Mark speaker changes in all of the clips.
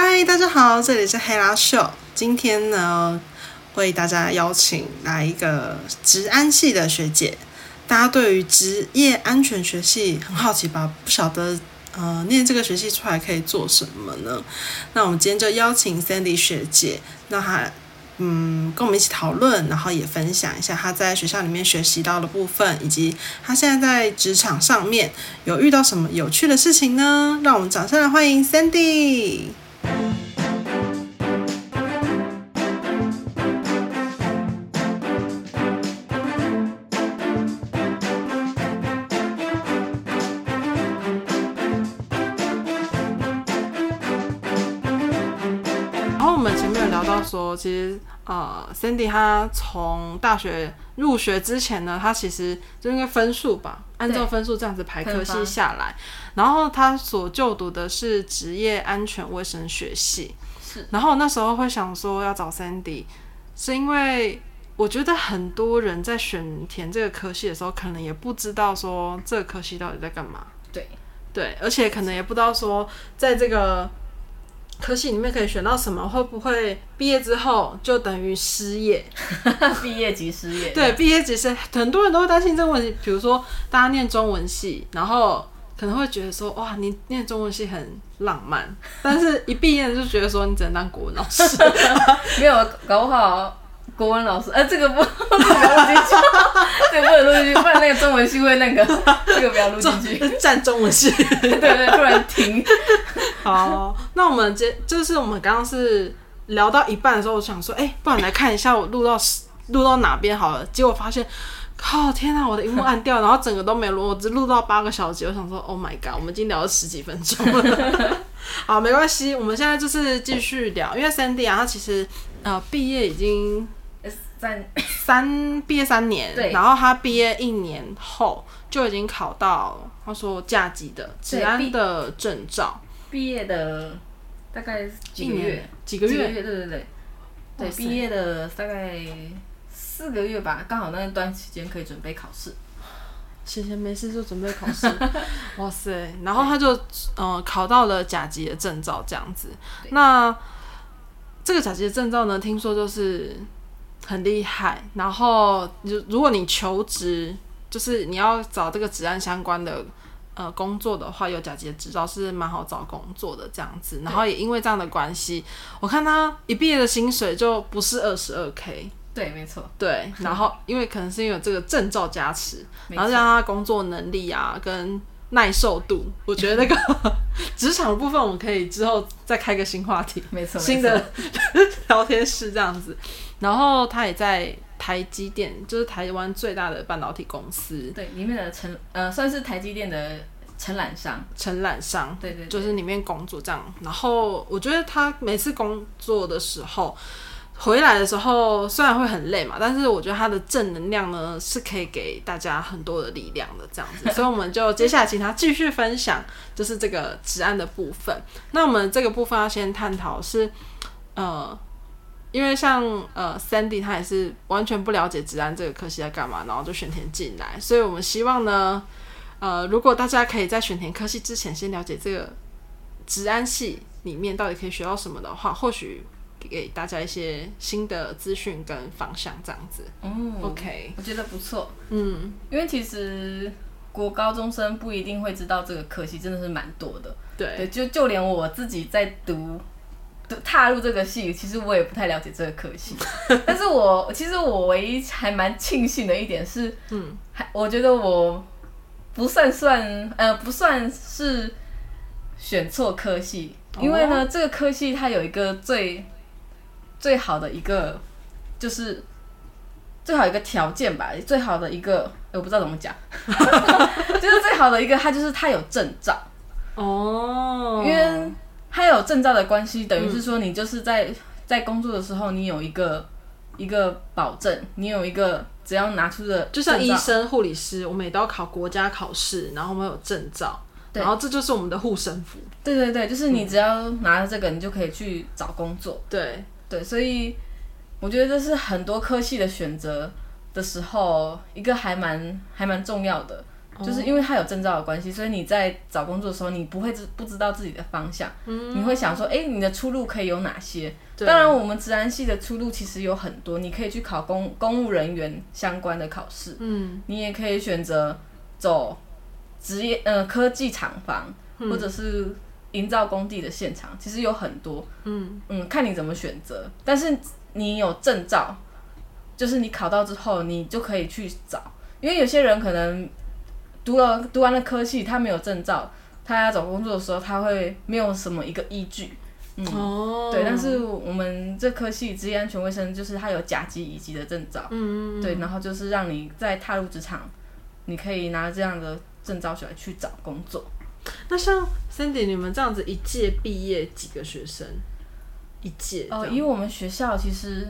Speaker 1: 嗨，大家好，这里是黑拉秀。今天呢，为大家邀请来一个职安系的学姐。大家对于职业安全学系很好奇吧？不晓得，呃，念这个学系出来可以做什么呢？那我们今天就邀请 Sandy 学姐，让她。嗯，跟我们一起讨论，然后也分享一下她在学校里面学习到的部分，以及她现在在职场上面有遇到什么有趣的事情呢？让我们掌声来欢迎 Sandy。然后我们前面有聊到说，其实呃，Cindy 她从大学。入学之前呢，他其实就应该分数吧，按照分数这样子排科系下来，然后他所就读的是职业安全卫生学系。是，然后那时候会想说要找 Sandy，是因为我觉得很多人在选填这个科系的时候，可能也不知道说这个科系到底在干嘛。
Speaker 2: 对，
Speaker 1: 对，而且可能也不知道说在这个。科系里面可以选到什么？会不会毕业之后就等于失业？
Speaker 2: 毕业即失业。
Speaker 1: 对，毕业即失业，很多人都会担心这个问题。比如说，大家念中文系，然后可能会觉得说，哇，你念中文系很浪漫，但是一毕业就觉得说，你只能当国文老师。
Speaker 2: 没有，搞不好。国文老师，呃，这个不，这个不要录进去，这个不能录进去，不然那个中文系会那个，这个不要录进去，
Speaker 1: 占中文系，
Speaker 2: 对对，突然停。
Speaker 1: 好，那我们接，就是我们刚刚是聊到一半的时候，我想说，哎、欸，不然来看一下我录到录到哪边好了，结果发现，靠，天哪，我的荧幕按掉，然后整个都没录，我只录到八个小时，我想说，Oh my god，我们已经聊了十几分钟了。好，没关系，我们现在就是继续聊，因为 Sandy 啊，他其实呃毕业已经。
Speaker 2: 三
Speaker 1: 三毕业三年，对，然后他毕业一年后就已经考到他说甲级的治安的证照。
Speaker 2: 毕业的大概几个月？
Speaker 1: 几个月？
Speaker 2: 对对对对，对，毕业的大概四个月吧，刚好那段时间可以准备考试。
Speaker 1: 闲闲没事就准备考试，哇塞！然后他就嗯、呃、考到了甲级的证照，这样子。那这个甲级的证照呢，听说就是。很厉害，然后如如果你求职，就是你要找这个职安相关的呃工作的话，有甲级的执照是蛮好找工作的这样子。然后也因为这样的关系，我看他一毕业的薪水就不是二十二 K。
Speaker 2: 对，没错。
Speaker 1: 对，然后因为可能是因为有这个证照加持，然后让他工作能力啊跟耐受度，我觉得那个 职场的部分我们可以之后再开个新话题，
Speaker 2: 没错，
Speaker 1: 新的聊天室这样子。然后他也在台积电，就是台湾最大的半导体公司，
Speaker 2: 对，里面的承呃算是台积电的承揽商，
Speaker 1: 承揽商，
Speaker 2: 对，对对，
Speaker 1: 就是里面工作这样。然后我觉得他每次工作的时候，回来的时候虽然会很累嘛，但是我觉得他的正能量呢是可以给大家很多的力量的这样子。所以我们就接下来请他继续分享，就是这个职安的部分。那我们这个部分要先探讨是呃。因为像呃，Sandy 他也是完全不了解职安这个科系在干嘛，然后就选填进来。所以我们希望呢，呃，如果大家可以在选填科系之前先了解这个职安系里面到底可以学到什么的话，或许给大家一些新的资讯跟方向，这样子。
Speaker 2: 嗯
Speaker 1: ，OK，
Speaker 2: 我觉得不错。
Speaker 1: 嗯，
Speaker 2: 因为其实国高中生不一定会知道这个科系，真的是蛮多的。
Speaker 1: 对，
Speaker 2: 对，就就连我自己在读。踏入这个系，其实我也不太了解这个科系，但是我其实我唯一还蛮庆幸的一点是，嗯，还我觉得我不算算呃不算是选错科系，因为呢，这个科系它有一个最最好的一个就是最好一个条件吧，最好的一个我不知道怎么讲，就是最好的一个，它就是它有证照。
Speaker 1: 哦，
Speaker 2: 因为。它有证照的关系，等于是说你就是在在工作的时候，你有一个一个保证，你有一个只要拿出的，
Speaker 1: 就像医生、护理师，我们也都要考国家考试，然后我们有证照，然后这就是我们的护身符。
Speaker 2: 对对对，就是你只要拿着这个，你就可以去找工作。
Speaker 1: 对
Speaker 2: 对，所以我觉得这是很多科系的选择的时候，一个还蛮还蛮重要的。就是因为他有证照的关系，所以你在找工作的时候，你不会知不知道自己的方向，嗯、你会想说，哎、欸，你的出路可以有哪些？当然，我们职安系的出路其实有很多，你可以去考公公务人员相关的考试，嗯，你也可以选择走职业呃科技厂房，嗯、或者是营造工地的现场，其实有很多，嗯嗯，看你怎么选择。但是你有证照，就是你考到之后，你就可以去找，因为有些人可能。读了读完了科系，他没有证照，他要找工作的时候，他会没有什么一个依据。嗯，哦、对。但是我们这科系职业安全卫生，就是它有甲级、乙级的证照。嗯，对，然后就是让你在踏入职场，你可以拿这样的证照出来去找工作。
Speaker 1: 那像 Cindy 你们这样子一届毕业几个学生？一届？哦，
Speaker 2: 以我们学校其实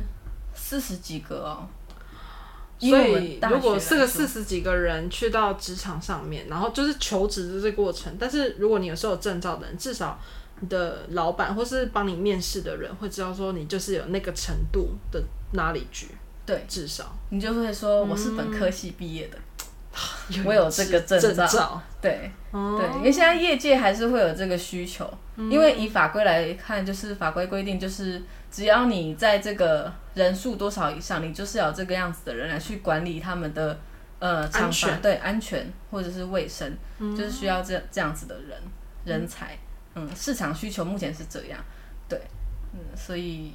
Speaker 2: 四十几个哦。
Speaker 1: 所以，如果四个四十几个人去到职场上面，然后就是求职的这个过程。但是，如果你有时候有证照的人，至少你的老板或是帮你面试的人会知道说你就是有那个程度的 knowledge。
Speaker 2: 对，
Speaker 1: 至少
Speaker 2: 你就会说我是本科系毕业的。嗯我 有这个证照，照对、哦、对，因为现在业界还是会有这个需求，嗯、因为以法规来看，就是法规规定，就是只要你在这个人数多少以上，你就是要这个样子的人来去管理他们的呃厂房，对安全或者是卫生，嗯、就是需要这这样子的人人才，嗯，市场需求目前是这样，对，嗯，所以，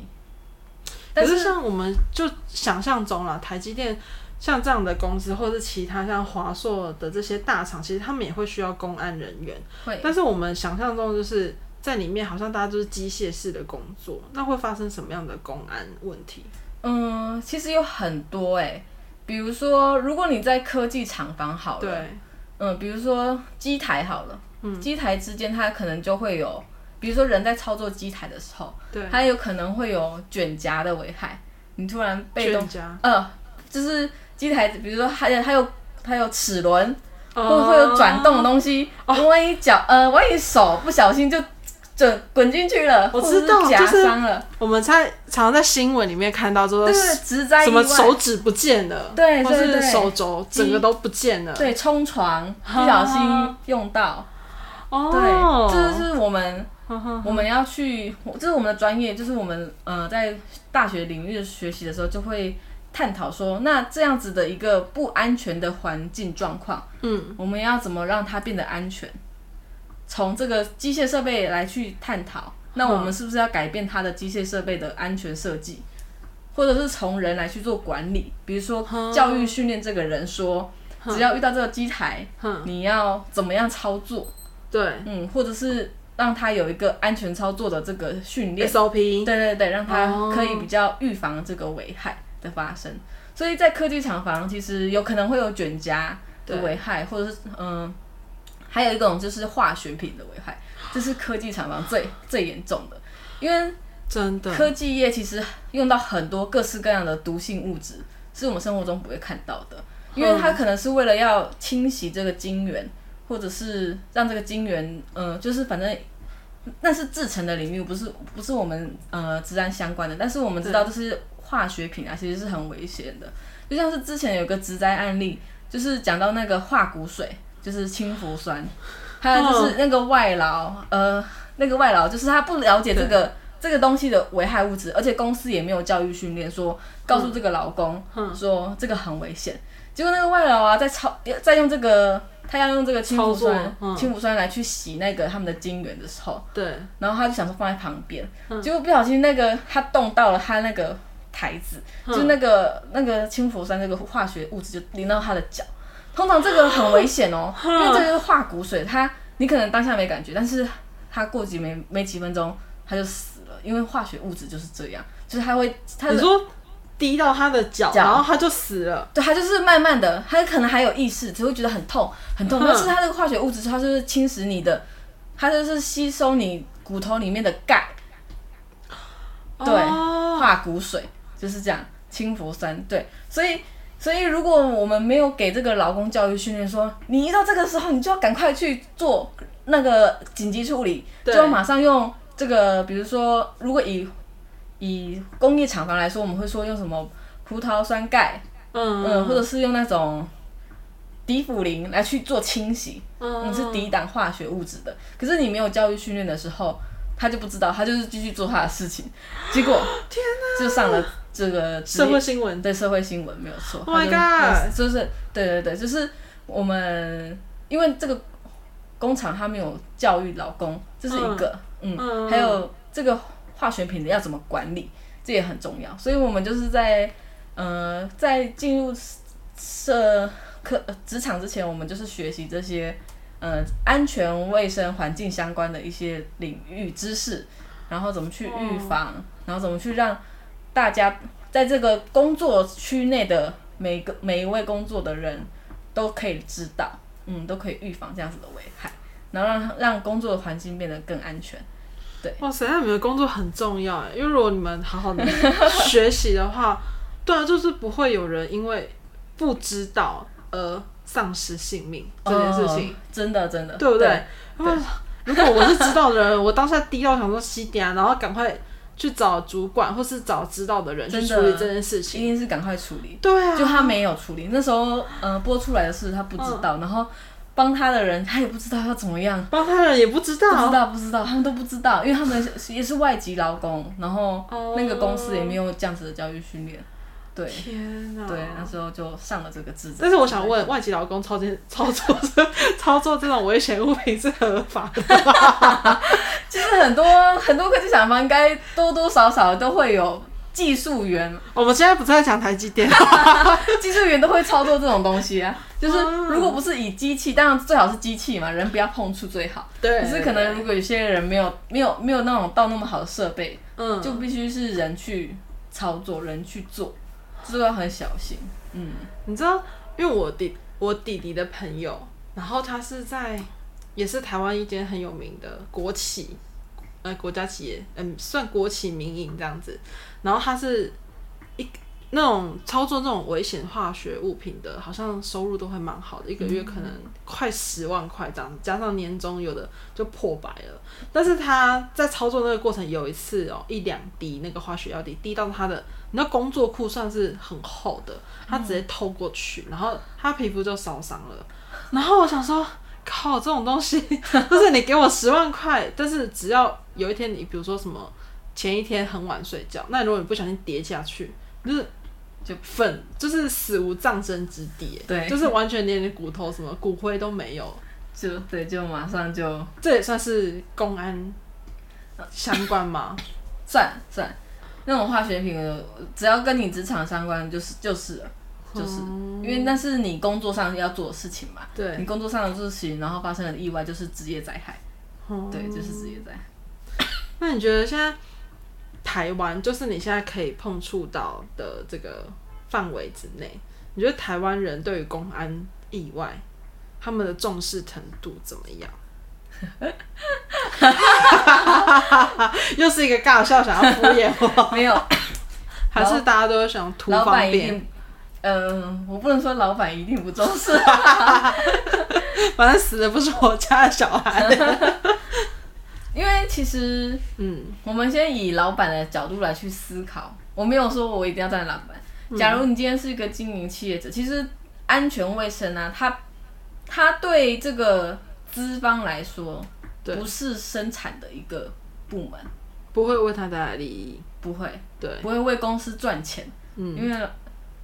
Speaker 1: 但是像我们就想象中了，台积电。像这样的公司，或者是其他像华硕的这些大厂，其实他们也会需要公安人员。会但是我们想象中就是在里面，好像大家都是机械式的工作，那会发生什么样的公安问题？
Speaker 2: 嗯，其实有很多哎、欸，比如说，如果你在科技厂房好了，对，嗯，比如说机台好了，嗯，机台之间它可能就会有，比如说人在操作机台的时候，对，它有可能会有卷夹的危害，你突然被动，
Speaker 1: 卷夹
Speaker 2: 呃，就是。机台，比如说还有还有还有齿轮，或会有转动的东西。哦，万一脚呃，万一手不小心就就滚进去了，
Speaker 1: 我知道，
Speaker 2: 夹伤了。
Speaker 1: 我们在常常在新闻里面看到，说
Speaker 2: 职灾，
Speaker 1: 什么手指不见了，
Speaker 2: 对，
Speaker 1: 或是手肘整个都不见了，
Speaker 2: 对，冲床不小心用到，哦，对，这是我们我们要去，这是我们的专业，就是我们呃在大学领域学习的时候就会。探讨说，那这样子的一个不安全的环境状况，嗯，我们要怎么让它变得安全？从这个机械设备来去探讨，那我们是不是要改变它的机械设备的安全设计？或者是从人来去做管理，比如说教育训练这个人说，只要遇到这个机台，你要怎么样操作？
Speaker 1: 对，
Speaker 2: 嗯，或者是让他有一个安全操作的这个训练
Speaker 1: ，SOP，
Speaker 2: 对对对，让他可以比较预防这个危害的发生，所以在科技厂房其实有可能会有卷夹的危害，或者是嗯，还有一种就是化学品的危害，这是科技厂房最最严重的，因为真的科技业其实用到很多各式各样的毒性物质，是我们生活中不会看到的，因为它可能是为了要清洗这个晶圆，或者是让这个晶圆呃，就是反正那是制成的领域，不是不是我们呃职安相关的，但是我们知道就是。化学品啊，其实是很危险的。就像是之前有个植灾案例，就是讲到那个化骨水，就是氢氟酸，还有就是那个外劳，呃，那个外劳就是他不了解这个这个东西的危害物质，而且公司也没有教育训练，说告诉这个劳工说这个很危险。结果那个外劳啊，在操，在用这个，他要用这个氢氟酸，氢氟酸来去洗那个他们的晶圆的时候，对，然后他就想说放在旁边，结果不小心那个他动到了他那个。台子，就那个那个氢氟酸那个化学物质就淋到他的脚，通常这个很危险哦，因为这个是化骨水，它你可能当下没感觉，但是它过几没没几分钟它就死了，因为化学物质就是这样，就是它会，它
Speaker 1: 你说滴到他的脚，然后他就死了，
Speaker 2: 对，他就是慢慢的，他可能还有意识，只会觉得很痛很痛，但是它这个化学物质，它就是侵蚀你的，它就是吸收你骨头里面的钙，对，化骨水。就是这样，氢氟酸对，所以所以如果我们没有给这个劳工教育训练，说你一到这个时候，你就要赶快去做那个紧急处理，就要马上用这个，比如说，如果以以工业厂房来说，我们会说用什么葡萄酸钙，嗯。嗯，或者是用那种迪腐林来去做清洗，嗯，你是抵挡化学物质的。可是你没有教育训练的时候，他就不知道，他就是继续做他的事情，结果
Speaker 1: 天哪，
Speaker 2: 就上了这个
Speaker 1: 社会新闻，
Speaker 2: 对社会新闻没有错。
Speaker 1: Oh my god！
Speaker 2: 就是对对对，就是我们因为这个工厂他没有教育老公，这是一个，嗯，嗯，还有这个化学品的要怎么管理，这也很重要。所以我们就是在，呃，在进入社科职场之前，我们就是学习这些。呃，安全卫生环境相关的一些领域知识，然后怎么去预防，哦、然后怎么去让大家在这个工作区内的每个每一位工作的人都可以知道，嗯，都可以预防这样子的危害，然后让让工作的环境变得更安全。对，
Speaker 1: 哇塞，那你们的工作很重要哎，因为如果你们好好的学习的话，对啊，就是不会有人因为不知道而。丧失性命这件事情，哦、
Speaker 2: 真的真的，
Speaker 1: 对不对？对对，如果我是知道的人，我当下低到想说西点，然后赶快去找主管或是找知道的人去处理这件事情，
Speaker 2: 一定是赶快处理。
Speaker 1: 对啊，
Speaker 2: 就他没有处理，那时候呃播出来的事他不知道，嗯、然后帮他的人他也不知道要怎么样，
Speaker 1: 帮他的人也不知道，
Speaker 2: 不知道不知道，他们都不知道，因为他们也是外籍劳工，然后那个公司也没有这样子的教育训练。对，
Speaker 1: 天哪！
Speaker 2: 对，那时候就上了这个字。
Speaker 1: 但是我想问，外籍劳工操作操作操作这种危险物品是合法的吗？
Speaker 2: 其实很多很多科技厂房应该多多少少都会有技术员。
Speaker 1: 我们现在不是在讲台积电，
Speaker 2: 技术员都会操作这种东西啊。就是如果不是以机器，当然最好是机器嘛，人不要碰触最好。
Speaker 1: 对。
Speaker 2: 可是可能如果有些人没有没有没有那种到那么好的设备，嗯，就必须是人去操作，人去做。这个很小心，嗯，
Speaker 1: 你知道，因为我弟我弟弟的朋友，然后他是在也是台湾一间很有名的国企，呃，国家企业，嗯，算国企民营这样子，然后他是一。那种操作那种危险化学物品的，好像收入都会蛮好的，一个月可能快十万块这样，加上年终有的就破百了。但是他在操作那个过程，有一次哦，一两滴那个化学药滴滴到他的，那工作裤算是很厚的，他直接透过去，然后他皮肤就烧伤了。然后我想说，靠，这种东西，就是你给我十万块，但是只要有一天你比如说什么前一天很晚睡觉，那如果你不小心跌下去，就是。就粉，就是死无葬身之地，对，就是完全连你骨头什么骨灰都没有，
Speaker 2: 就对，就马上就，
Speaker 1: 这也算是公安相关吗？
Speaker 2: 算算，那种化学品的，只要跟你职场相关，就是就是了，就是，嗯、因为那是你工作上要做的事情嘛，对，你工作上的事情，然后发生了意外，就是职业灾害，嗯、对，就是职业灾害。
Speaker 1: 那你觉得现在？台湾就是你现在可以碰触到的这个范围之内，你觉得台湾人对于公安意外他们的重视程度怎么样？又是一个尬笑，想要敷衍我？
Speaker 2: 没有，
Speaker 1: 还是大家都想图方便？
Speaker 2: 嗯、呃，我不能说老板一定不重视，
Speaker 1: 反正死的不是我家的小孩。
Speaker 2: 因为其实，嗯，我们先以老板的角度来去思考。我没有说我一定要当老板。假如你今天是一个经营企业者，其实安全卫生啊，它它对这个资方来说，不是生产的一个部门，
Speaker 1: 不会为他带来利益，
Speaker 2: 不会，
Speaker 1: 对，
Speaker 2: 不会为公司赚钱。嗯，因为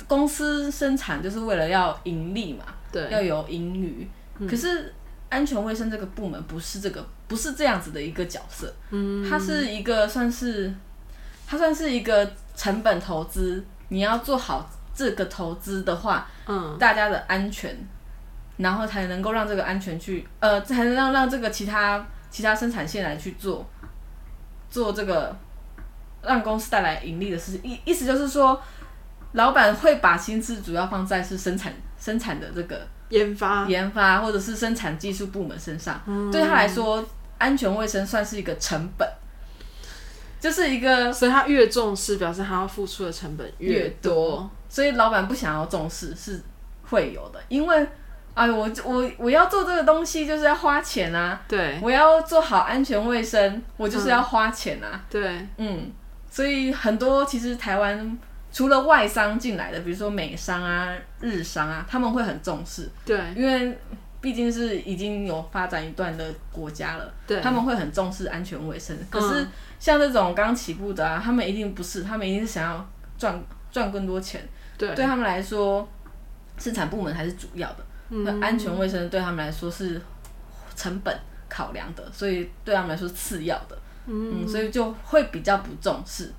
Speaker 2: 公司生产就是为了要盈利嘛，对，要有盈余。可是。安全卫生这个部门不是这个，不是这样子的一个角色，嗯，它是一个算是，它算是一个成本投资。你要做好这个投资的话，嗯，大家的安全，然后才能够让这个安全去，呃，才能让让这个其他其他生产线来去做，做这个让公司带来盈利的事情。意意思就是说，老板会把心思主要放在是生产生产的这个。
Speaker 1: 研发、
Speaker 2: 研发或者是生产技术部门身上，嗯、对他来说，安全卫生算是一个成本，就是一个，
Speaker 1: 所以他越重视，表示他要付出的成本越多。越多，
Speaker 2: 所以老板不想要重视是会有的，因为，哎，我我我要做这个东西就是要花钱啊，
Speaker 1: 对，
Speaker 2: 我要做好安全卫生，我就是要花钱啊，
Speaker 1: 嗯、对，
Speaker 2: 嗯，所以很多其实台湾除了外商进来的，比如说美商啊、日商啊，他们会很重视。
Speaker 1: 对，
Speaker 2: 因为毕竟是已经有发展一段的国家了，
Speaker 1: 对，
Speaker 2: 他们会很重视安全卫生。可是像这种刚起步的啊，他们一定不是，他们一定是想要赚赚更多钱。
Speaker 1: 对，
Speaker 2: 对他们来说，生产部门还是主要的。那、嗯、安全卫生对他们来说是成本考量的，所以对他们来说是次要的。嗯，嗯，所以就会比较不重视。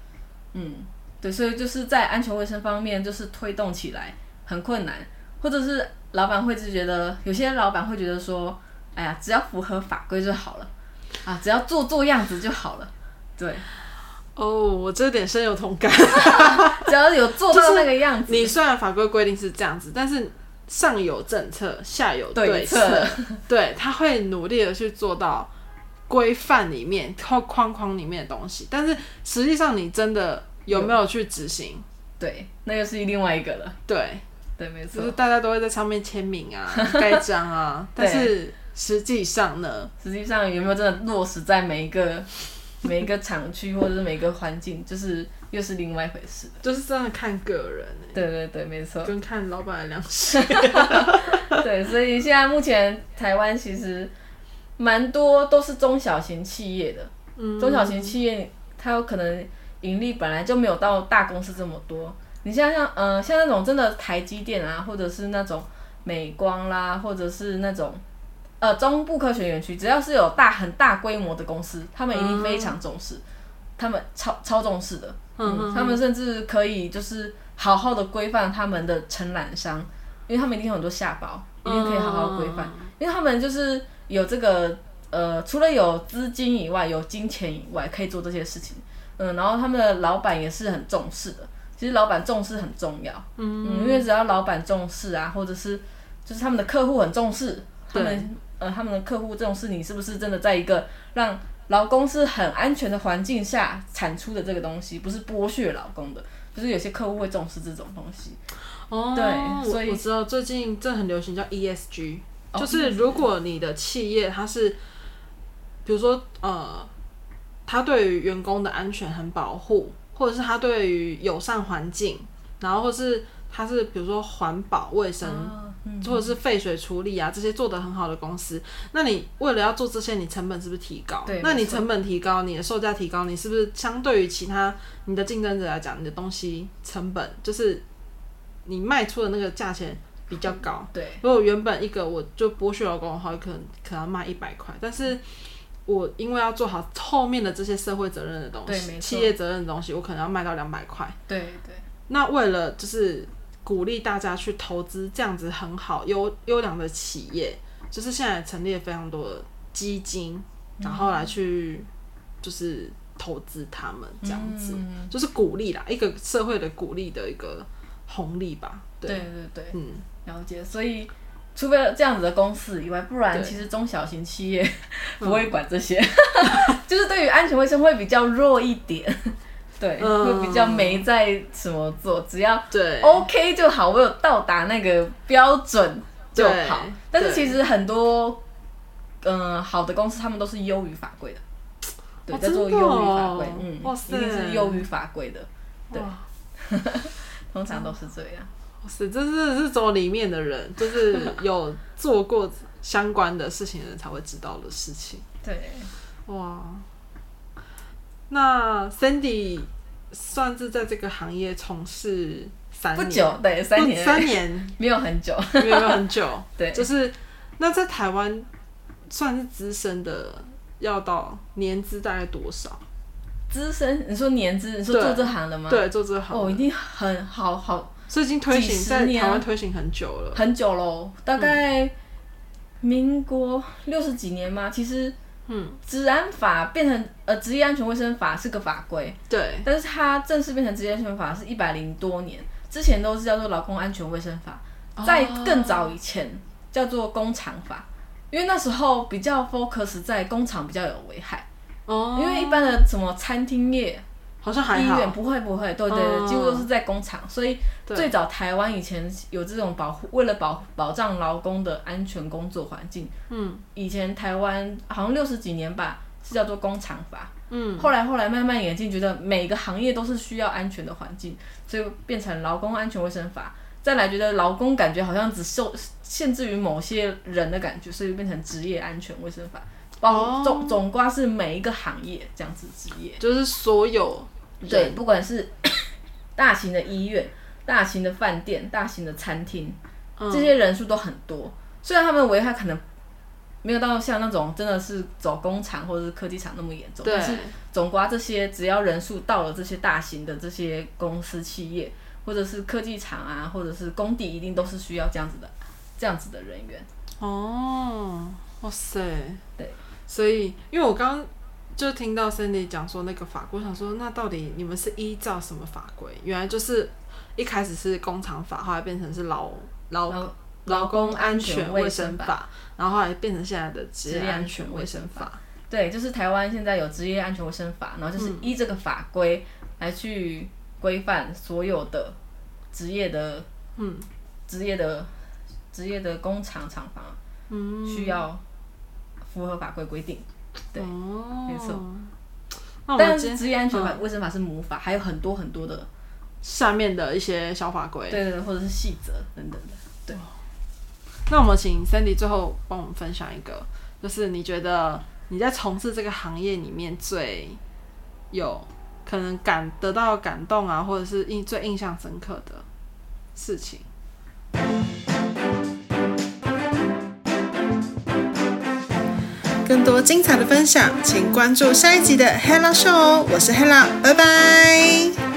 Speaker 2: 嗯，对，所以就是在安全卫生方面，就是推动起来很困难，或者是老板会就觉得，有些老板会觉得说，哎呀，只要符合法规就好了，啊，只要做做样子就好了。对，
Speaker 1: 哦，我这点深有同感。
Speaker 2: 只要有做到那个样子，
Speaker 1: 你虽然法规规定是这样子，但是。上有政策，下有对策，对，对，他会努力的去做到规范里面或框框里面的东西，但是实际上你真的有没有去执行？
Speaker 2: 对，那又是另外一个了。
Speaker 1: 对，
Speaker 2: 对，没错，
Speaker 1: 就是大家都会在上面签名啊、盖章啊，但是实际上呢？
Speaker 2: 实际上有没有真的落实在每一个 每一个厂区或者是每个环境？就是。又是另外一回事，
Speaker 1: 就是真的看个人。
Speaker 2: 对对对，没错，
Speaker 1: 跟看老板的良心。
Speaker 2: 对，所以现在目前台湾其实蛮多都是中小型企业的，嗯、中小型企业它有可能盈利本来就没有到大公司这么多。你像像呃像那种真的台积电啊，或者是那种美光啦，或者是那种呃中部科学园区，只要是有大很大规模的公司，他们一定非常重视，嗯、他们超超重视的。嗯，他们甚至可以就是好好的规范他们的承揽商，因为他们一定有很多下包，一定可以好好规范，因为他们就是有这个呃，除了有资金以外，有金钱以外，可以做这些事情。嗯，然后他们的老板也是很重视的，其实老板重视很重要。嗯，因为只要老板重视啊，或者是就是他们的客户很重视，他们呃他们的客户重视你是不是真的在一个让。劳工是很安全的环境下产出的这个东西，不是剥削劳工的，就是有些客户会重视这种东西。
Speaker 1: 哦，对，所以我，我知道最近这很流行叫 ESG，哦，就是如果你的企业它是，比如说呃，它对于员工的安全很保护，或者是他对于友善环境，然后或是他是比如说环保卫生。哦或者是废水处理啊，这些做得很好的公司，那你为了要做这些，你成本是不是提高？对，那你成本提高，你的售价提高，你是不是相对于其他你的竞争者来讲，你的东西成本就是你卖出的那个价钱比较高？对，如果原本一个我就剥削劳工的话，可能可能要卖一百块，但是我因为要做好后面的这些社会责任的东西，企业责任的东西，我可能要卖到两百块。
Speaker 2: 对对，
Speaker 1: 那为了就是。鼓励大家去投资这样子很好优优良的企业，就是现在成立了非常多的基金，然后来去就是投资他们这样子，嗯、就是鼓励啦，一个社会的鼓励的一个红利吧。对，
Speaker 2: 对对对，嗯，了解。所以除非这样子的公司以外，不然其实中小型企业不会管这些，嗯、就是对于安全卫生会比较弱一点。对，嗯、会比较没在什么做，只要对。OK 就好，我有到达那个标准就好。但是其实很多嗯、呃、好的公司，他们都是优于法规的，对，在做优于法规，嗯，一定是优于法规的，对，通常都是这样。
Speaker 1: 哇塞，这是是走里面的人，就是有做过相关的事情的人才会知道的事情。
Speaker 2: 对，
Speaker 1: 哇。那 Sandy 算是在这个行业从事三年，
Speaker 2: 不久，对，三年，
Speaker 1: 三年
Speaker 2: 没有很久，
Speaker 1: 没有很久，
Speaker 2: 对，
Speaker 1: 就是那在台湾算是资深的，要到年资大概多少？
Speaker 2: 资深？你说年资？你说做这行的吗？
Speaker 1: 对，做这行
Speaker 2: 哦，一定很好好，
Speaker 1: 所以已经推行在台湾推行很久了，
Speaker 2: 很久喽，大概民国六十几年吗？其实。嗯，治安法变成呃职业安全卫生法是个法规，
Speaker 1: 对，
Speaker 2: 但是它正式变成职业安全法是一百零多年，之前都是叫做劳工安全卫生法，在更早以前叫做工厂法，因为那时候比较 focus 在工厂比较有危害，哦，因为一般的什么餐厅业。
Speaker 1: 好像还好，
Speaker 2: 医院不会不会，对对对，嗯、几乎都是在工厂，所以最早台湾以前有这种保护，为了保保障劳工的安全工作环境，嗯，以前台湾好像六十几年吧，是叫做工厂法。
Speaker 1: 嗯，
Speaker 2: 后来后来慢慢演进，觉得每个行业都是需要安全的环境，所以变成劳工安全卫生法。再来觉得劳工感觉好像只受限制于某些人的感觉，所以变成职业安全卫生法。包总总瓜是每一个行业这样子职业，
Speaker 1: 就是所有
Speaker 2: 对，不管是 大型的医院、大型的饭店、大型的餐厅，这些人数都很多。虽然他们危害可能。没有到像那种真的是走工厂或者是科技厂那么严重，但是总括这些，只要人数到了这些大型的这些公司企业，或者是科技厂啊，或者是工地，一定都是需要这样子的这样子的人员。
Speaker 1: 哦，哇塞，
Speaker 2: 对，
Speaker 1: 所以因为我刚刚就听到 Sandy 讲说那个法规，我想说那到底你们是依照什么法规？原来就是一开始是工厂法，后来变成是劳劳。劳工安全卫生法，然后后来变成现在的职业安全卫生法。
Speaker 2: 对，就是台湾现在有职业安全卫生法，然后就是依这个法规来去规范所有的职业的，嗯，职业的职业的工厂厂房，嗯，需要符合法规规定。对，哦、没错。但是职业安全法、卫生法是母法，还有很多很多的
Speaker 1: 下面的一些小法规，
Speaker 2: 对对对，或者是细则等等的，对。
Speaker 1: 那我们请 Sandy 最后帮我们分享一个，就是你觉得你在从事这个行业里面最有可能感得到感动啊，或者是印最印象深刻的事情。更多精彩的分享，请关注下一集的 Hella Show 哦！我是 Hella，拜拜。